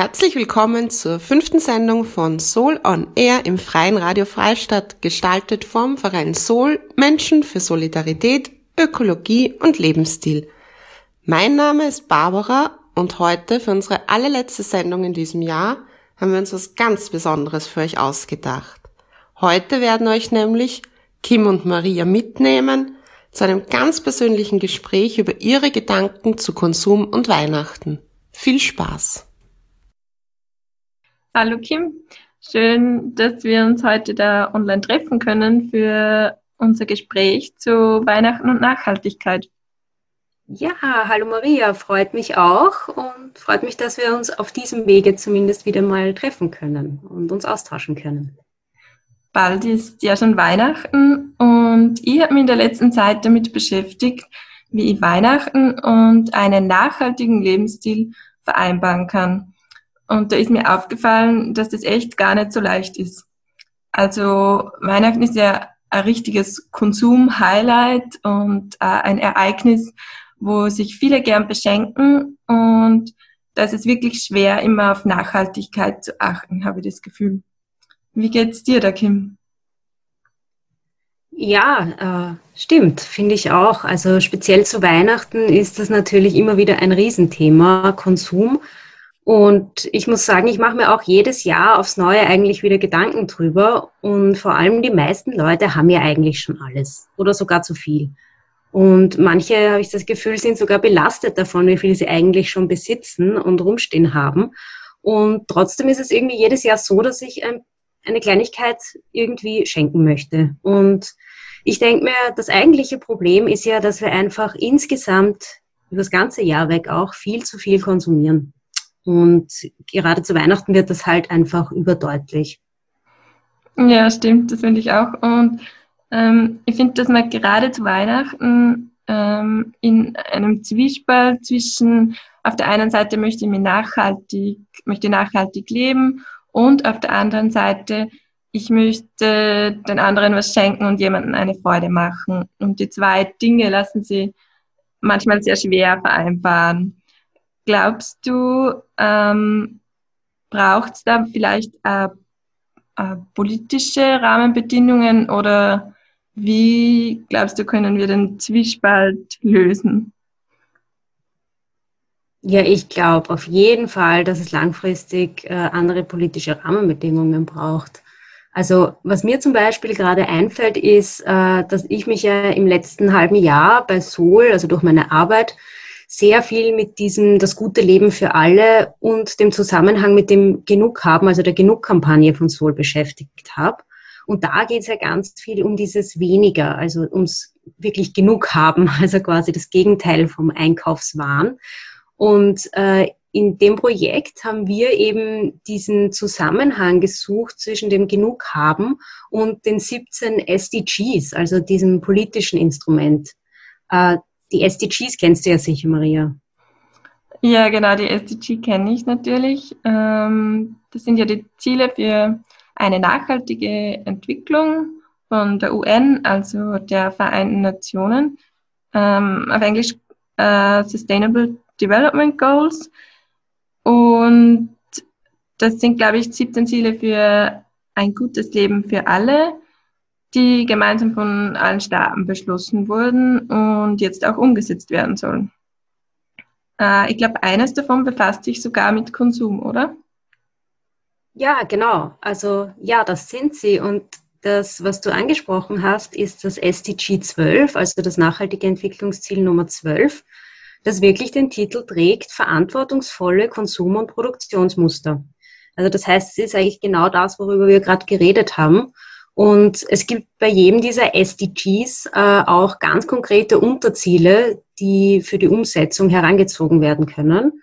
Herzlich willkommen zur fünften Sendung von Soul on Air im Freien Radio Freistadt, gestaltet vom Verein Soul Menschen für Solidarität, Ökologie und Lebensstil. Mein Name ist Barbara und heute für unsere allerletzte Sendung in diesem Jahr haben wir uns was ganz Besonderes für euch ausgedacht. Heute werden euch nämlich Kim und Maria mitnehmen zu einem ganz persönlichen Gespräch über ihre Gedanken zu Konsum und Weihnachten. Viel Spaß! Hallo Kim, schön, dass wir uns heute da online treffen können für unser Gespräch zu Weihnachten und Nachhaltigkeit. Ja, hallo Maria, freut mich auch und freut mich, dass wir uns auf diesem Wege zumindest wieder mal treffen können und uns austauschen können. Bald ist ja schon Weihnachten und ich habe mich in der letzten Zeit damit beschäftigt, wie ich Weihnachten und einen nachhaltigen Lebensstil vereinbaren kann. Und da ist mir aufgefallen, dass das echt gar nicht so leicht ist. Also Weihnachten ist ja ein richtiges Konsum-Highlight und ein Ereignis, wo sich viele gern beschenken und da ist es wirklich schwer, immer auf Nachhaltigkeit zu achten, habe ich das Gefühl. Wie geht's dir da, Kim? Ja, äh, stimmt, finde ich auch. Also speziell zu Weihnachten ist das natürlich immer wieder ein Riesenthema, Konsum. Und ich muss sagen, ich mache mir auch jedes Jahr aufs Neue eigentlich wieder Gedanken drüber. Und vor allem die meisten Leute haben ja eigentlich schon alles oder sogar zu viel. Und manche, habe ich das Gefühl, sind sogar belastet davon, wie viel sie eigentlich schon besitzen und rumstehen haben. Und trotzdem ist es irgendwie jedes Jahr so, dass ich ein, eine Kleinigkeit irgendwie schenken möchte. Und ich denke mir, das eigentliche Problem ist ja, dass wir einfach insgesamt über das ganze Jahr weg auch viel zu viel konsumieren. Und gerade zu Weihnachten wird das halt einfach überdeutlich. Ja, stimmt, das finde ich auch. Und ähm, ich finde, dass man gerade zu Weihnachten ähm, in einem Zwiespalt zwischen auf der einen Seite möchte ich mir nachhaltig, möchte nachhaltig leben und auf der anderen Seite ich möchte den anderen was schenken und jemandem eine Freude machen. Und die zwei Dinge lassen sie manchmal sehr schwer vereinbaren. Glaubst du, ähm, braucht es da vielleicht äh, äh, politische Rahmenbedingungen oder wie glaubst du, können wir den Zwiespalt lösen? Ja, ich glaube auf jeden Fall, dass es langfristig äh, andere politische Rahmenbedingungen braucht. Also was mir zum Beispiel gerade einfällt, ist, äh, dass ich mich ja im letzten halben Jahr bei Sol, also durch meine Arbeit, sehr viel mit diesem Das gute Leben für alle und dem Zusammenhang mit dem Genug haben, also der Genug-Kampagne von Sol beschäftigt habe. Und da geht es ja ganz viel um dieses weniger, also ums wirklich genug haben, also quasi das Gegenteil vom Einkaufswahn. Und äh, in dem Projekt haben wir eben diesen Zusammenhang gesucht zwischen dem Genug haben und den 17 SDGs, also diesem politischen Instrument. Die SDGs kennst du ja sicher, Maria. Ja, genau, die SDG kenne ich natürlich. Ähm, das sind ja die Ziele für eine nachhaltige Entwicklung von der UN, also der Vereinten Nationen. Ähm, auf Englisch äh, Sustainable Development Goals. Und das sind, glaube ich, 17 Ziele für ein gutes Leben für alle die gemeinsam von allen Staaten beschlossen wurden und jetzt auch umgesetzt werden sollen. Äh, ich glaube, eines davon befasst sich sogar mit Konsum, oder? Ja, genau. Also ja, das sind sie. Und das, was du angesprochen hast, ist das SDG 12, also das nachhaltige Entwicklungsziel Nummer 12, das wirklich den Titel trägt, verantwortungsvolle Konsum- und Produktionsmuster. Also das heißt, es ist eigentlich genau das, worüber wir gerade geredet haben. Und es gibt bei jedem dieser SDGs äh, auch ganz konkrete Unterziele, die für die Umsetzung herangezogen werden können.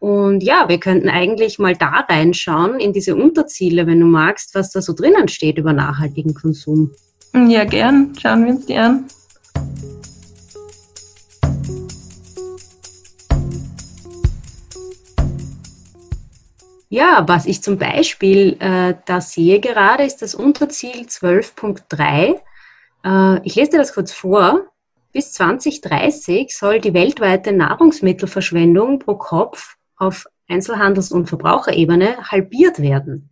Und ja, wir könnten eigentlich mal da reinschauen in diese Unterziele, wenn du magst, was da so drinnen steht über nachhaltigen Konsum. Ja, gern. Schauen wir uns die an. Ja, was ich zum Beispiel äh, da sehe gerade, ist das Unterziel 12.3. Äh, ich lese dir das kurz vor. Bis 2030 soll die weltweite Nahrungsmittelverschwendung pro Kopf auf Einzelhandels- und Verbraucherebene halbiert werden.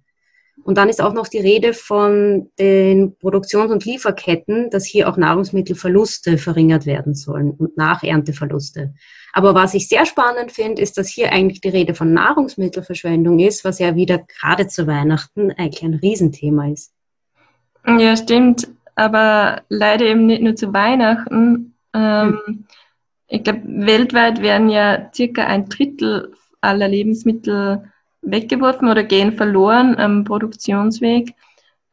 Und dann ist auch noch die Rede von den Produktions- und Lieferketten, dass hier auch Nahrungsmittelverluste verringert werden sollen und Nachernteverluste. Aber was ich sehr spannend finde, ist, dass hier eigentlich die Rede von Nahrungsmittelverschwendung ist, was ja wieder gerade zu Weihnachten eigentlich ein Riesenthema ist. Ja, stimmt. Aber leider eben nicht nur zu Weihnachten. Ähm, hm. Ich glaube, weltweit werden ja circa ein Drittel aller Lebensmittel weggeworfen oder gehen verloren am Produktionsweg.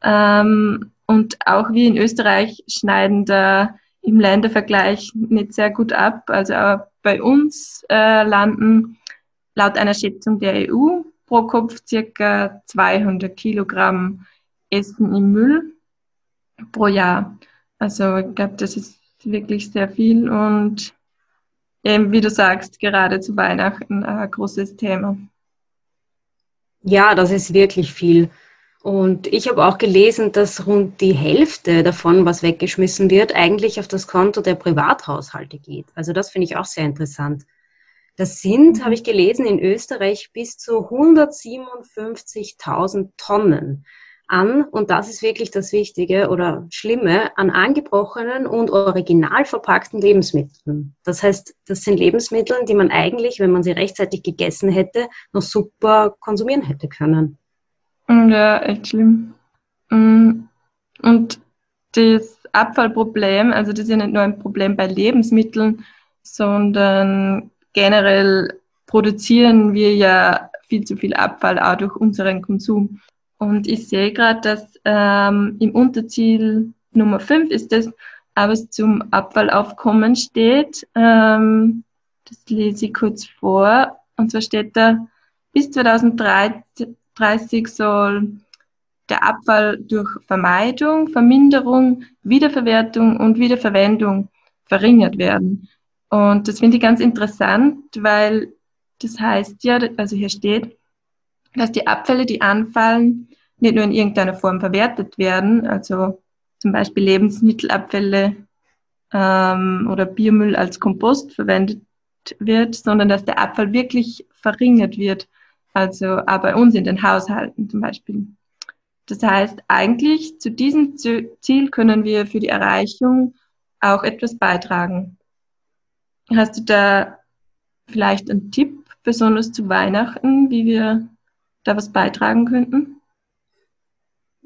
Ähm, und auch wir in Österreich schneiden da im Ländervergleich nicht sehr gut ab. Also auch bei uns äh, landen laut einer Schätzung der EU pro Kopf circa 200 Kilogramm Essen im Müll pro Jahr. Also ich glaube, das ist wirklich sehr viel und eben, wie du sagst, gerade zu Weihnachten ein großes Thema. Ja, das ist wirklich viel. Und ich habe auch gelesen, dass rund die Hälfte davon, was weggeschmissen wird, eigentlich auf das Konto der Privathaushalte geht. Also das finde ich auch sehr interessant. Das sind, habe ich gelesen, in Österreich bis zu 157.000 Tonnen an, und das ist wirklich das Wichtige oder Schlimme, an angebrochenen und original verpackten Lebensmitteln. Das heißt, das sind Lebensmittel, die man eigentlich, wenn man sie rechtzeitig gegessen hätte, noch super konsumieren hätte können. Ja, echt schlimm. Mm, und das Abfallproblem, also das ist ja nicht nur ein Problem bei Lebensmitteln, sondern generell produzieren wir ja viel zu viel Abfall auch durch unseren Konsum. Und ich sehe gerade, dass ähm, im Unterziel Nummer 5 ist es, aber es zum Abfallaufkommen steht. Ähm, das lese ich kurz vor. Und zwar steht da, bis 2030 soll der Abfall durch Vermeidung, Verminderung, Wiederverwertung und Wiederverwendung verringert werden. Und das finde ich ganz interessant, weil das heißt ja, also hier steht, dass die Abfälle, die anfallen, nicht nur in irgendeiner Form verwertet werden, also zum Beispiel Lebensmittelabfälle ähm, oder Biomüll als Kompost verwendet wird, sondern dass der Abfall wirklich verringert wird, also auch bei uns in den Haushalten zum Beispiel. Das heißt, eigentlich zu diesem Ziel können wir für die Erreichung auch etwas beitragen. Hast du da vielleicht einen Tipp, besonders zu Weihnachten, wie wir da was beitragen könnten?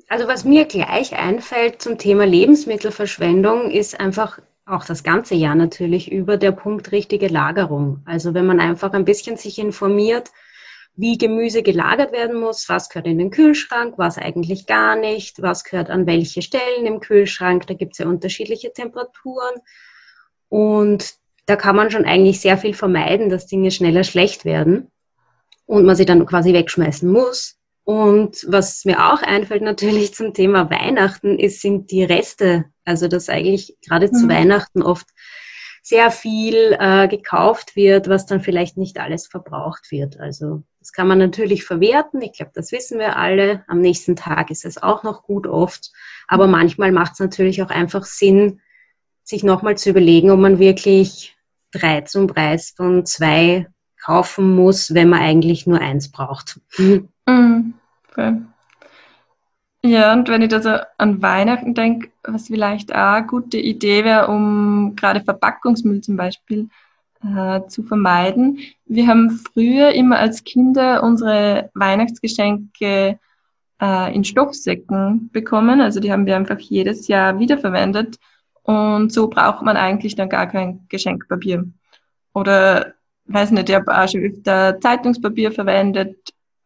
Also was mir gleich einfällt zum Thema Lebensmittelverschwendung ist einfach auch das ganze Jahr natürlich über der Punkt richtige Lagerung. Also wenn man einfach ein bisschen sich informiert, wie Gemüse gelagert werden muss, was gehört in den Kühlschrank, was eigentlich gar nicht, was gehört an welche Stellen im Kühlschrank, da gibt es ja unterschiedliche Temperaturen. Und da kann man schon eigentlich sehr viel vermeiden, dass Dinge schneller schlecht werden und man sie dann quasi wegschmeißen muss. Und was mir auch einfällt natürlich zum Thema Weihnachten, ist, sind die Reste. Also dass eigentlich gerade mhm. zu Weihnachten oft sehr viel äh, gekauft wird, was dann vielleicht nicht alles verbraucht wird. Also das kann man natürlich verwerten. Ich glaube, das wissen wir alle. Am nächsten Tag ist es auch noch gut oft. Aber manchmal macht es natürlich auch einfach Sinn, sich nochmal zu überlegen, ob man wirklich drei zum Preis von zwei kaufen muss, wenn man eigentlich nur eins braucht. Mhm. Okay. Ja, und wenn ich da so an Weihnachten denke, was vielleicht auch eine gute Idee wäre, um gerade Verpackungsmüll zum Beispiel äh, zu vermeiden. Wir haben früher immer als Kinder unsere Weihnachtsgeschenke äh, in Stoffsäcken bekommen. Also die haben wir einfach jedes Jahr wiederverwendet. Und so braucht man eigentlich dann gar kein Geschenkpapier. Oder, weiß nicht, ich habe auch schon öfter Zeitungspapier verwendet.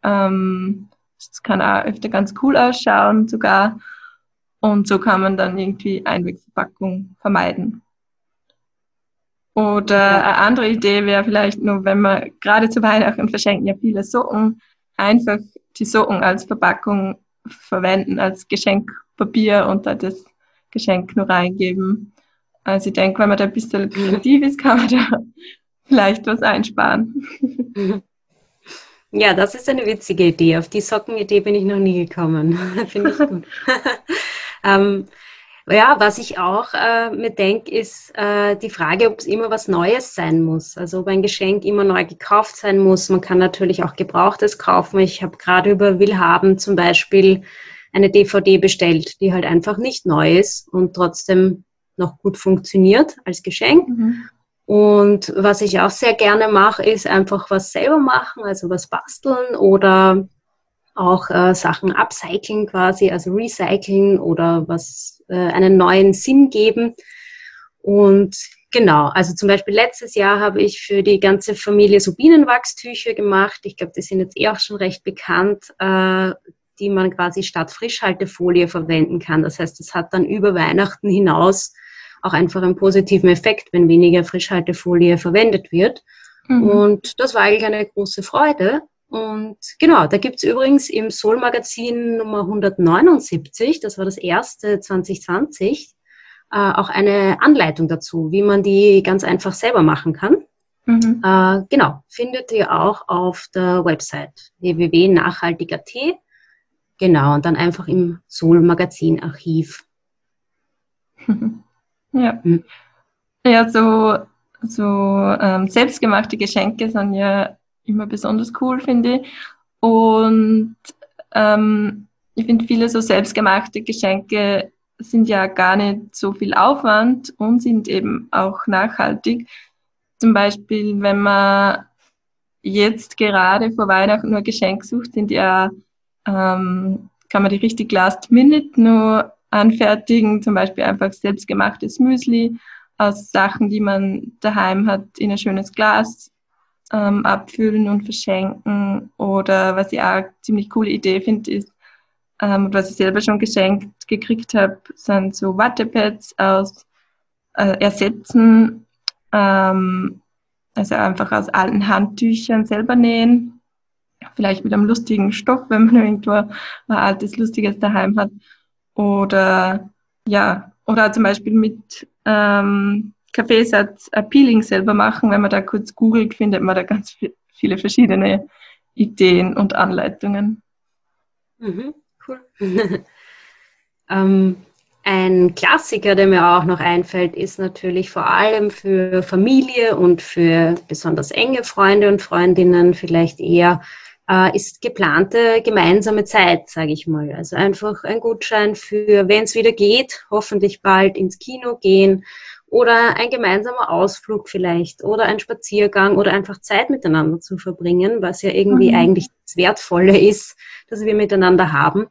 Ähm, das kann auch öfter ganz cool ausschauen sogar. Und so kann man dann irgendwie Einwegverpackung vermeiden. Oder eine andere Idee wäre vielleicht nur, wenn man gerade zu Weihnachten verschenken ja viele Socken, einfach die Socken als Verpackung verwenden, als Geschenkpapier unter das Geschenk nur reingeben. Also ich denke, wenn man da ein bisschen kreativ ist, kann man da vielleicht was einsparen. Ja, das ist eine witzige Idee. Auf die Sockenidee bin ich noch nie gekommen. Finde ich gut. ähm, ja, was ich auch äh, mir denke, ist äh, die Frage, ob es immer was Neues sein muss. Also ob ein Geschenk immer neu gekauft sein muss. Man kann natürlich auch Gebrauchtes kaufen. Ich habe gerade über Willhaben zum Beispiel eine DVD bestellt, die halt einfach nicht neu ist und trotzdem noch gut funktioniert als Geschenk. Mhm. Und was ich auch sehr gerne mache, ist einfach was selber machen, also was basteln oder auch äh, Sachen upcyclen quasi, also recyceln oder was äh, einen neuen Sinn geben. Und genau, also zum Beispiel letztes Jahr habe ich für die ganze Familie so Bienenwachstücher gemacht. Ich glaube, die sind jetzt eh auch schon recht bekannt, äh, die man quasi statt Frischhaltefolie verwenden kann. Das heißt, es hat dann über Weihnachten hinaus auch einfach einen positiven Effekt, wenn weniger Frischhaltefolie verwendet wird. Mhm. Und das war eigentlich eine große Freude. Und genau, da gibt's übrigens im Soul-Magazin Nummer 179, das war das erste 2020, äh, auch eine Anleitung dazu, wie man die ganz einfach selber machen kann. Mhm. Äh, genau, findet ihr auch auf der Website www.nachhaltig.at. Genau, und dann einfach im Soul-Magazin-Archiv. Ja, mhm. ja so, so ähm, selbstgemachte Geschenke sind ja immer besonders cool, finde. Und ähm, ich finde, viele so selbstgemachte Geschenke sind ja gar nicht so viel Aufwand und sind eben auch nachhaltig. Zum Beispiel, wenn man jetzt gerade vor Weihnachten nur Geschenk sucht, sind ja, ähm, kann man die richtig last minute nur anfertigen, zum Beispiel einfach selbstgemachtes Müsli aus Sachen, die man daheim hat, in ein schönes Glas ähm, abfüllen und verschenken. Oder was ich auch eine ziemlich coole Idee finde, ist, ähm, was ich selber schon geschenkt gekriegt habe, sind so Wattepads aus äh, Ersetzen, ähm, also einfach aus alten Handtüchern selber nähen. Vielleicht mit einem lustigen Stoff, wenn man irgendwo ein altes, lustiges daheim hat. Oder ja, oder zum Beispiel mit ähm, Kaffeesatz Peeling selber machen. Wenn man da kurz googelt, findet man da ganz viele verschiedene Ideen und Anleitungen. Mhm, cool. ähm, ein Klassiker, der mir auch noch einfällt, ist natürlich vor allem für Familie und für besonders enge Freunde und Freundinnen vielleicht eher äh, ist geplante gemeinsame Zeit, sage ich mal. Also einfach ein Gutschein für, wenn es wieder geht, hoffentlich bald ins Kino gehen oder ein gemeinsamer Ausflug vielleicht oder ein Spaziergang oder einfach Zeit miteinander zu verbringen, was ja irgendwie mhm. eigentlich das Wertvolle ist, dass wir miteinander haben.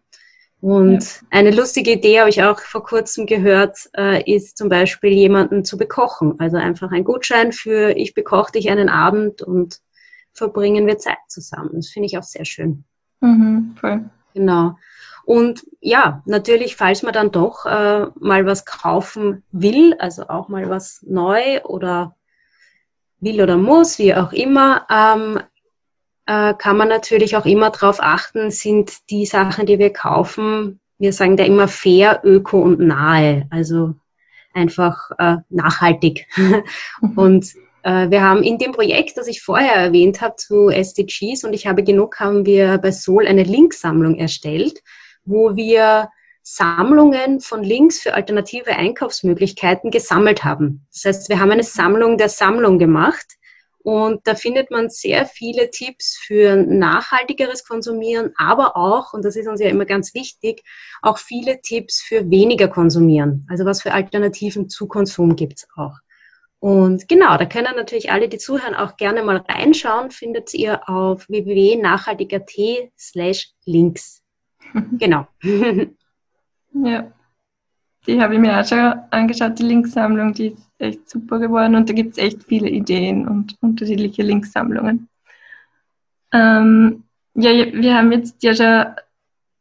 Und ja. eine lustige Idee habe ich auch vor kurzem gehört, äh, ist zum Beispiel jemanden zu bekochen. Also einfach ein Gutschein für ich bekoche dich einen Abend und verbringen wir Zeit zusammen. Das finde ich auch sehr schön. Mhm, voll. Genau. Und ja, natürlich, falls man dann doch äh, mal was kaufen will, also auch mal was neu oder will oder muss, wie auch immer, ähm, äh, kann man natürlich auch immer darauf achten, sind die Sachen, die wir kaufen, wir sagen da immer fair, öko und nahe, also einfach äh, nachhaltig. und wir haben in dem Projekt, das ich vorher erwähnt habe zu SDGs und ich habe genug, haben wir bei Sol eine Linksammlung erstellt, wo wir Sammlungen von Links für alternative Einkaufsmöglichkeiten gesammelt haben. Das heißt, wir haben eine Sammlung der Sammlung gemacht und da findet man sehr viele Tipps für nachhaltigeres Konsumieren, aber auch, und das ist uns ja immer ganz wichtig, auch viele Tipps für weniger Konsumieren. Also was für Alternativen zu Konsum gibt's auch. Und genau, da können natürlich alle, die zuhören, auch gerne mal reinschauen. Findet ihr auf www.nachhaltig.at slash links. Genau. ja, die habe ich mir auch schon angeschaut, die Linksammlung, die ist echt super geworden und da gibt es echt viele Ideen und unterschiedliche Linksammlungen. Ähm, ja, wir haben jetzt ja schon ein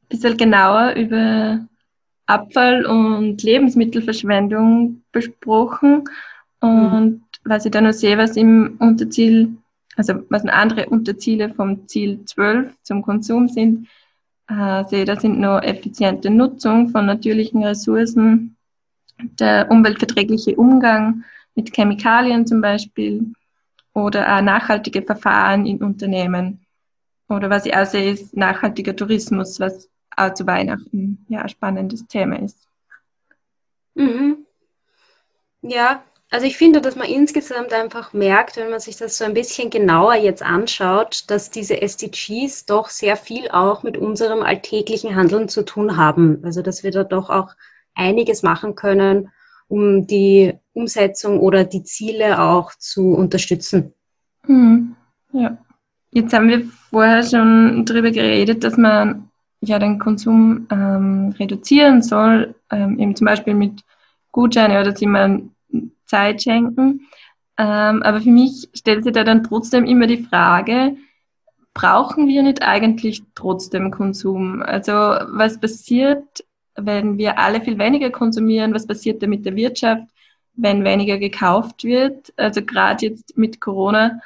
bisschen genauer über Abfall und Lebensmittelverschwendung besprochen. Mhm. Und was ich da noch sehe, was im Unterziel, also was andere Unterziele vom Ziel 12 zum Konsum sind, äh, sehe, da sind noch effiziente Nutzung von natürlichen Ressourcen, der umweltverträgliche Umgang mit Chemikalien zum Beispiel oder auch nachhaltige Verfahren in Unternehmen. Oder was ich auch sehe, ist nachhaltiger Tourismus, was auch zu Weihnachten ja ein spannendes Thema ist. Mhm. Ja, also ich finde, dass man insgesamt einfach merkt, wenn man sich das so ein bisschen genauer jetzt anschaut, dass diese SDGs doch sehr viel auch mit unserem alltäglichen Handeln zu tun haben. Also dass wir da doch auch einiges machen können, um die Umsetzung oder die Ziele auch zu unterstützen. Mhm. Ja. Jetzt haben wir vorher schon darüber geredet, dass man ja den Konsum ähm, reduzieren soll, ähm, eben zum Beispiel mit Gutscheine oder dass man Zeit schenken. Ähm, aber für mich stellt sich da dann trotzdem immer die Frage, brauchen wir nicht eigentlich trotzdem Konsum? Also was passiert, wenn wir alle viel weniger konsumieren? Was passiert da mit der Wirtschaft, wenn weniger gekauft wird? Also gerade jetzt mit Corona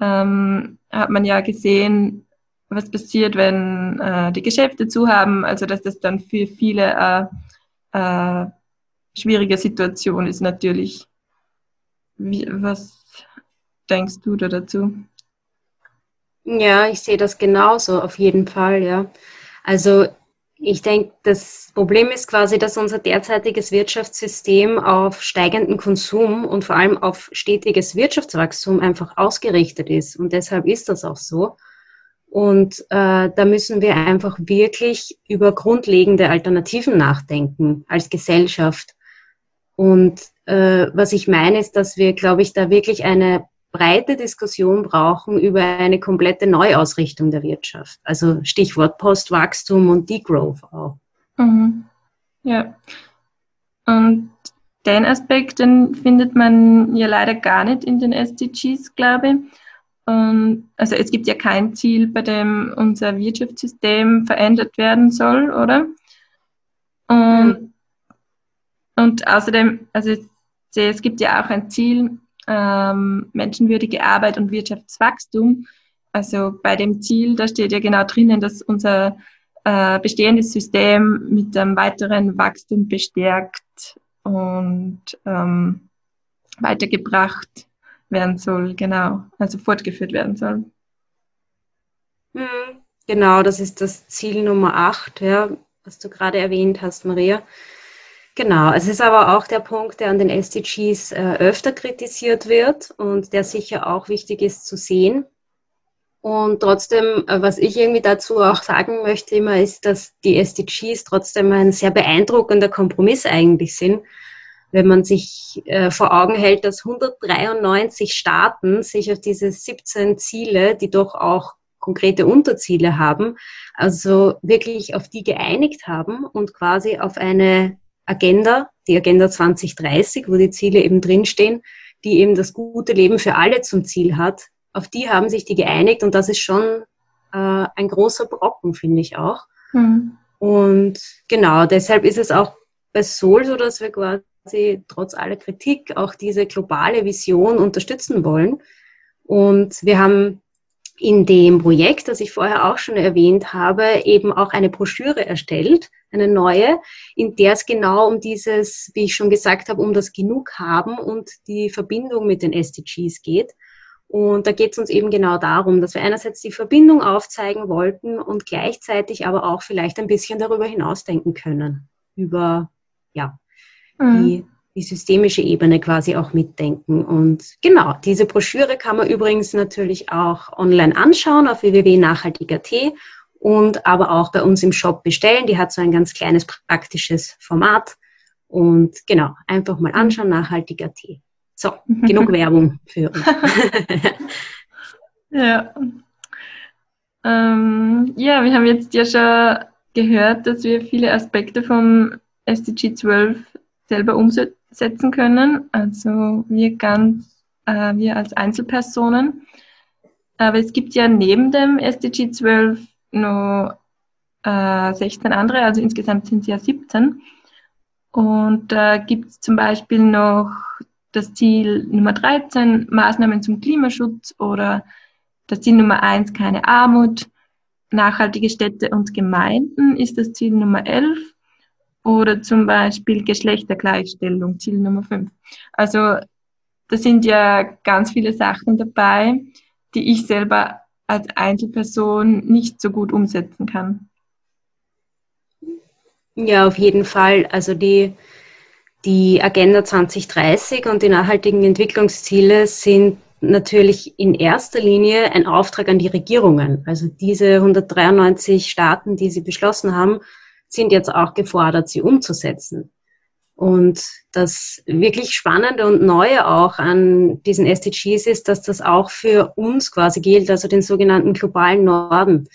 ähm, hat man ja gesehen, was passiert, wenn äh, die Geschäfte zu haben. Also dass das dann für viele äh, äh, schwierige Situation ist natürlich. Wie, was denkst du da dazu? Ja, ich sehe das genauso, auf jeden Fall, ja. Also ich denke, das Problem ist quasi, dass unser derzeitiges Wirtschaftssystem auf steigenden Konsum und vor allem auf stetiges Wirtschaftswachstum einfach ausgerichtet ist. Und deshalb ist das auch so. Und äh, da müssen wir einfach wirklich über grundlegende Alternativen nachdenken als Gesellschaft. Und äh, was ich meine, ist, dass wir, glaube ich, da wirklich eine breite Diskussion brauchen über eine komplette Neuausrichtung der Wirtschaft. Also Stichwort Postwachstum und Degrowth auch. Mhm. Ja. Und den Aspekt, den findet man ja leider gar nicht in den SDGs, glaube ich. Und also es gibt ja kein Ziel, bei dem unser Wirtschaftssystem verändert werden soll, oder? Und mhm. Und außerdem, also es gibt ja auch ein Ziel, ähm, menschenwürdige Arbeit und Wirtschaftswachstum. Also bei dem Ziel, da steht ja genau drinnen, dass unser äh, bestehendes System mit einem weiteren Wachstum bestärkt und ähm, weitergebracht werden soll, genau, also fortgeführt werden soll. Hm, genau, das ist das Ziel Nummer 8, ja, was du gerade erwähnt hast, Maria. Genau, es ist aber auch der Punkt, der an den SDGs äh, öfter kritisiert wird und der sicher auch wichtig ist zu sehen. Und trotzdem, äh, was ich irgendwie dazu auch sagen möchte immer, ist, dass die SDGs trotzdem ein sehr beeindruckender Kompromiss eigentlich sind, wenn man sich äh, vor Augen hält, dass 193 Staaten sich auf diese 17 Ziele, die doch auch konkrete Unterziele haben, also wirklich auf die geeinigt haben und quasi auf eine Agenda, die Agenda 2030, wo die Ziele eben drinstehen, die eben das gute Leben für alle zum Ziel hat. Auf die haben sich die geeinigt und das ist schon äh, ein großer Brocken, finde ich auch. Mhm. Und genau, deshalb ist es auch bei Sol so, dass wir quasi trotz aller Kritik auch diese globale Vision unterstützen wollen. Und wir haben in dem Projekt, das ich vorher auch schon erwähnt habe, eben auch eine Broschüre erstellt, eine neue, in der es genau um dieses, wie ich schon gesagt habe, um das Genug haben und die Verbindung mit den SDGs geht. Und da geht es uns eben genau darum, dass wir einerseits die Verbindung aufzeigen wollten und gleichzeitig aber auch vielleicht ein bisschen darüber hinausdenken können, über ja, mhm. die die systemische Ebene quasi auch mitdenken. Und genau, diese Broschüre kann man übrigens natürlich auch online anschauen auf www.nachhaltig.at und aber auch bei uns im Shop bestellen. Die hat so ein ganz kleines praktisches Format. Und genau, einfach mal anschauen, nachhaltig.at. So, genug Werbung für uns. ja. Ähm, ja, wir haben jetzt ja schon gehört, dass wir viele Aspekte vom SDG 12 selber umsetzen setzen können, also wir ganz, äh, wir als Einzelpersonen. Aber es gibt ja neben dem SDG 12 noch äh, 16 andere, also insgesamt sind es ja 17. Und da äh, gibt es zum Beispiel noch das Ziel Nummer 13, Maßnahmen zum Klimaschutz oder das Ziel Nummer 1, keine Armut. Nachhaltige Städte und Gemeinden ist das Ziel Nummer 11 oder zum Beispiel Geschlechtergleichstellung, Ziel Nummer 5. Also da sind ja ganz viele Sachen dabei, die ich selber als Einzelperson nicht so gut umsetzen kann. Ja, auf jeden Fall. Also die, die Agenda 2030 und die nachhaltigen Entwicklungsziele sind natürlich in erster Linie ein Auftrag an die Regierungen. Also diese 193 Staaten, die sie beschlossen haben, sind jetzt auch gefordert, sie umzusetzen. Und das wirklich Spannende und Neue auch an diesen SDGs ist, dass das auch für uns quasi gilt, also den sogenannten globalen Norden.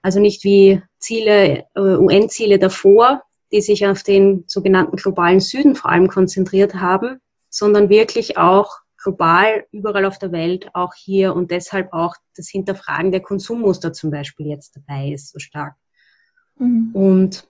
Also nicht wie Ziele, äh, UN-Ziele davor, die sich auf den sogenannten globalen Süden vor allem konzentriert haben, sondern wirklich auch global überall auf der Welt, auch hier und deshalb auch das Hinterfragen der Konsummuster zum Beispiel jetzt dabei ist so stark. Mhm. Und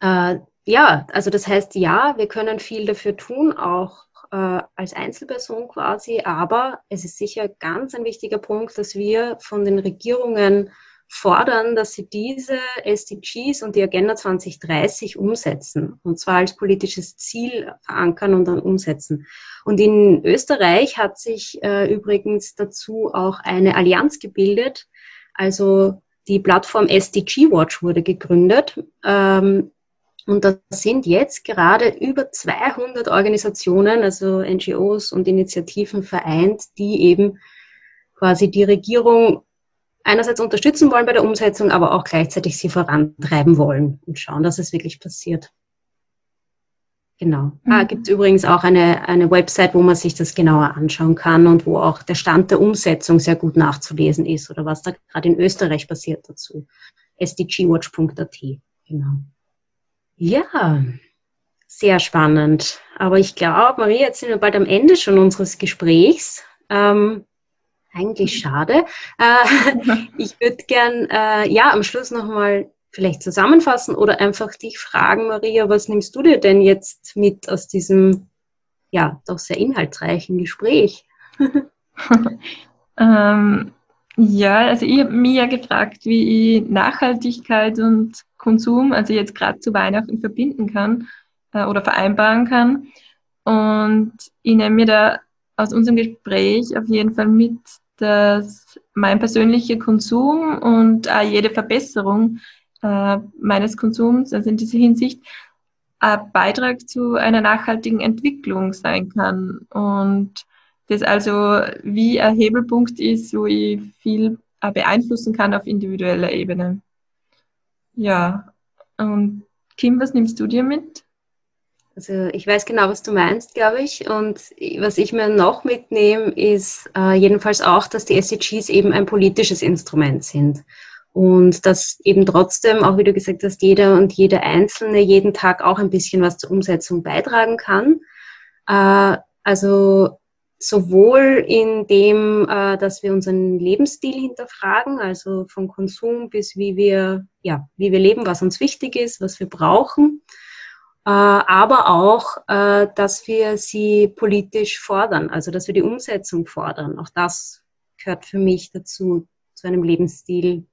äh, ja, also das heißt, ja, wir können viel dafür tun, auch äh, als Einzelperson quasi, aber es ist sicher ganz ein wichtiger Punkt, dass wir von den Regierungen fordern, dass sie diese SDGs und die Agenda 2030 umsetzen und zwar als politisches Ziel verankern und dann umsetzen. Und in Österreich hat sich äh, übrigens dazu auch eine Allianz gebildet, also die Plattform SDG Watch wurde gegründet. Ähm, und da sind jetzt gerade über 200 Organisationen, also NGOs und Initiativen vereint, die eben quasi die Regierung einerseits unterstützen wollen bei der Umsetzung, aber auch gleichzeitig sie vorantreiben wollen und schauen, dass es wirklich passiert. Genau. Mhm. Ah, gibt übrigens auch eine, eine Website, wo man sich das genauer anschauen kann und wo auch der Stand der Umsetzung sehr gut nachzulesen ist oder was da gerade in Österreich passiert dazu. sdgwatch.at. Genau. Ja, sehr spannend. Aber ich glaube, Maria, jetzt sind wir bald am Ende schon unseres Gesprächs. Ähm, eigentlich schade. Äh, ich würde gern äh, ja am Schluss nochmal vielleicht zusammenfassen oder einfach dich fragen, Maria, was nimmst du dir denn jetzt mit aus diesem ja doch sehr inhaltsreichen Gespräch? ähm, ja, also ich habe mich ja gefragt, wie ich Nachhaltigkeit und Konsum, also jetzt gerade zu Weihnachten verbinden kann äh, oder vereinbaren kann. Und ich nehme mir da aus unserem Gespräch auf jeden Fall mit, dass mein persönlicher Konsum und auch jede Verbesserung äh, meines Konsums, also in dieser Hinsicht, ein Beitrag zu einer nachhaltigen Entwicklung sein kann. Und das also wie ein Hebelpunkt ist, wo ich viel äh, beeinflussen kann auf individueller Ebene. Ja, und Kim, was nimmst du dir mit? Also ich weiß genau, was du meinst, glaube ich. Und was ich mir noch mitnehme, ist äh, jedenfalls auch, dass die SDGs eben ein politisches Instrument sind. Und dass eben trotzdem, auch wie du gesagt hast, jeder und jede Einzelne jeden Tag auch ein bisschen was zur Umsetzung beitragen kann. Äh, also sowohl in dem, äh, dass wir unseren Lebensstil hinterfragen, also vom Konsum bis wie wir, ja, wie wir leben, was uns wichtig ist, was wir brauchen, äh, aber auch, äh, dass wir sie politisch fordern, also dass wir die Umsetzung fordern. Auch das gehört für mich dazu, zu einem Lebensstil,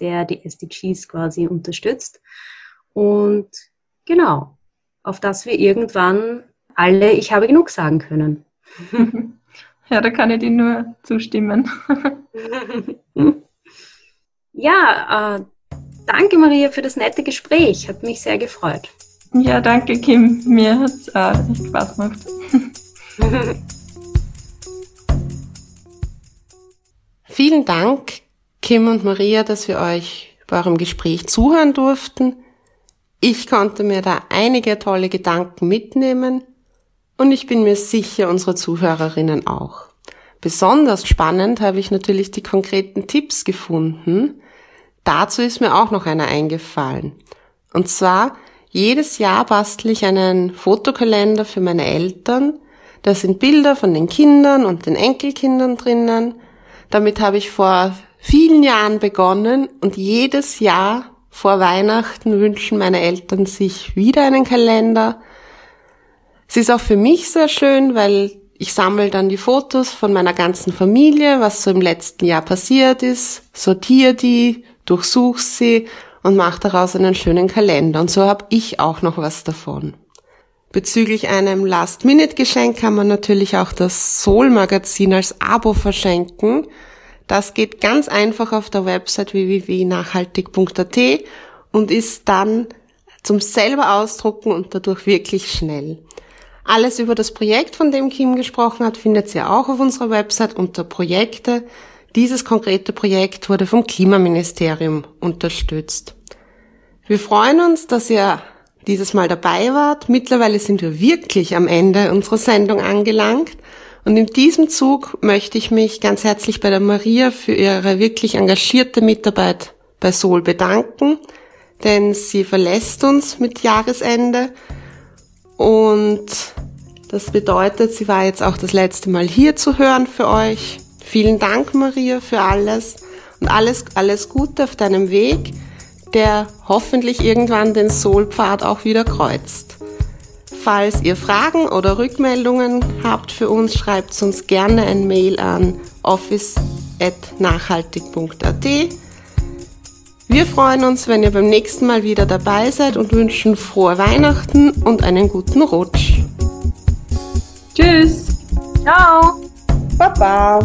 der die SDGs quasi unterstützt. Und genau, auf das wir irgendwann alle Ich habe genug sagen können. Ja, da kann ich dir nur zustimmen. ja, äh, danke Maria für das nette Gespräch. Hat mich sehr gefreut. Ja, danke Kim. Mir hat es auch echt Spaß gemacht. Vielen Dank, Kim und Maria, dass wir euch bei eurem Gespräch zuhören durften. Ich konnte mir da einige tolle Gedanken mitnehmen und ich bin mir sicher, unsere Zuhörerinnen auch. Besonders spannend habe ich natürlich die konkreten Tipps gefunden. Dazu ist mir auch noch einer eingefallen. Und zwar, jedes Jahr bastle ich einen Fotokalender für meine Eltern. Da sind Bilder von den Kindern und den Enkelkindern drinnen. Damit habe ich vor vielen Jahren begonnen und jedes Jahr vor Weihnachten wünschen meine Eltern sich wieder einen Kalender es ist auch für mich sehr schön, weil ich sammle dann die Fotos von meiner ganzen Familie, was so im letzten Jahr passiert ist, sortiere die, durchsuche sie und macht daraus einen schönen Kalender. Und so habe ich auch noch was davon. Bezüglich einem Last-Minute-Geschenk kann man natürlich auch das Soul-Magazin als Abo verschenken. Das geht ganz einfach auf der Website www.nachhaltig.at und ist dann zum selber ausdrucken und dadurch wirklich schnell. Alles über das Projekt, von dem Kim gesprochen hat, findet ihr auch auf unserer Website unter Projekte. Dieses konkrete Projekt wurde vom Klimaministerium unterstützt. Wir freuen uns, dass ihr dieses Mal dabei wart. Mittlerweile sind wir wirklich am Ende unserer Sendung angelangt. Und in diesem Zug möchte ich mich ganz herzlich bei der Maria für ihre wirklich engagierte Mitarbeit bei Sol bedanken, denn sie verlässt uns mit Jahresende und das bedeutet, sie war jetzt auch das letzte Mal hier zu hören für euch. Vielen Dank, Maria, für alles und alles, alles Gute auf deinem Weg der hoffentlich irgendwann den Soulpfad auch wieder kreuzt. Falls ihr Fragen oder Rückmeldungen habt für uns, schreibt uns gerne ein Mail an office.nachhaltig.at. Wir freuen uns, wenn ihr beim nächsten Mal wieder dabei seid und wünschen frohe Weihnachten und einen guten Rutsch. Tschüss. Ciao. Baba.